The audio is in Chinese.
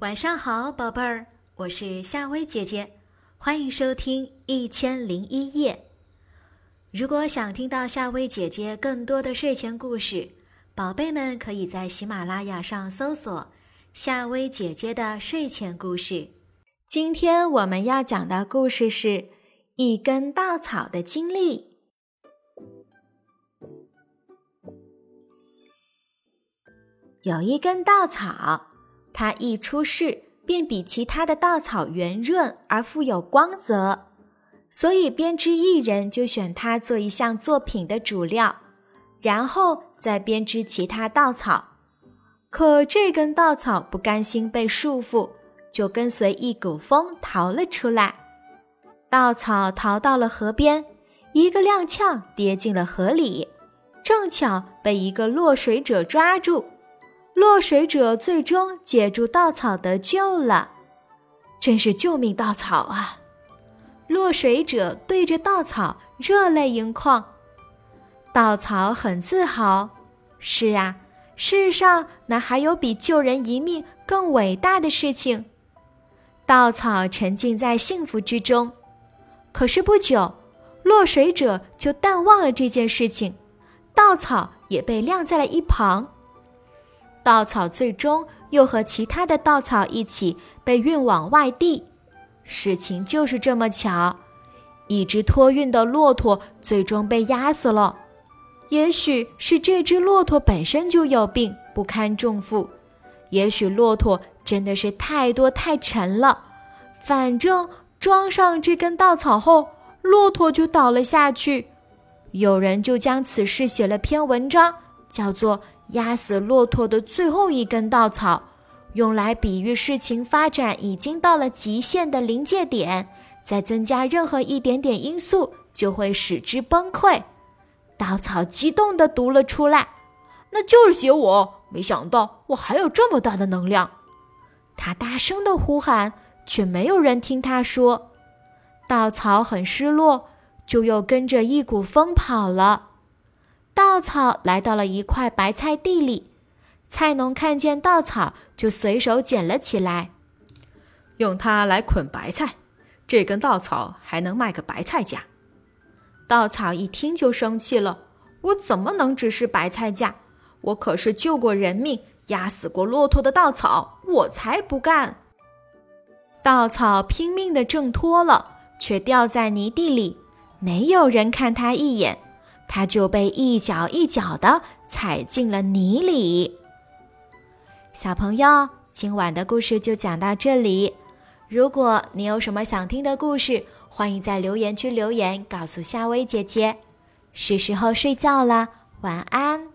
晚上好，宝贝儿，我是夏薇姐姐，欢迎收听《一千零一夜》。如果想听到夏薇姐姐更多的睡前故事，宝贝们可以在喜马拉雅上搜索“夏薇姐姐的睡前故事”。今天我们要讲的故事是一根稻草的经历。有一根稻草。它一出世便比其他的稻草圆润而富有光泽，所以编织艺人就选它做一项作品的主料，然后再编织其他稻草。可这根稻草不甘心被束缚，就跟随一股风逃了出来。稻草逃到了河边，一个踉跄跌进了河里，正巧被一个落水者抓住。落水者最终借助稻草得救了，真是救命稻草啊！落水者对着稻草热泪盈眶，稻草很自豪。是啊，世上哪还有比救人一命更伟大的事情？稻草沉浸在幸福之中。可是不久，落水者就淡忘了这件事情，稻草也被晾在了一旁。稻草最终又和其他的稻草一起被运往外地，事情就是这么巧。一只托运的骆驼最终被压死了，也许是这只骆驼本身就有病，不堪重负；也许骆驼真的是太多太沉了。反正装上这根稻草后，骆驼就倒了下去。有人就将此事写了篇文章，叫做。压死骆驼的最后一根稻草，用来比喻事情发展已经到了极限的临界点，再增加任何一点点因素就会使之崩溃。稻草激动地读了出来：“那就是写我！没想到我还有这么大的能量！”他大声地呼喊，却没有人听他说。稻草很失落，就又跟着一股风跑了。稻草来到了一块白菜地里，菜农看见稻草，就随手捡了起来，用它来捆白菜。这根稻草还能卖个白菜价。稻草一听就生气了：“我怎么能只是白菜价？我可是救过人命、压死过骆驼的稻草，我才不干！”稻草拼命地挣脱了，却掉在泥地里，没有人看他一眼。他就被一脚一脚的踩进了泥里。小朋友，今晚的故事就讲到这里。如果你有什么想听的故事，欢迎在留言区留言告诉夏薇姐姐。是时候睡觉了，晚安。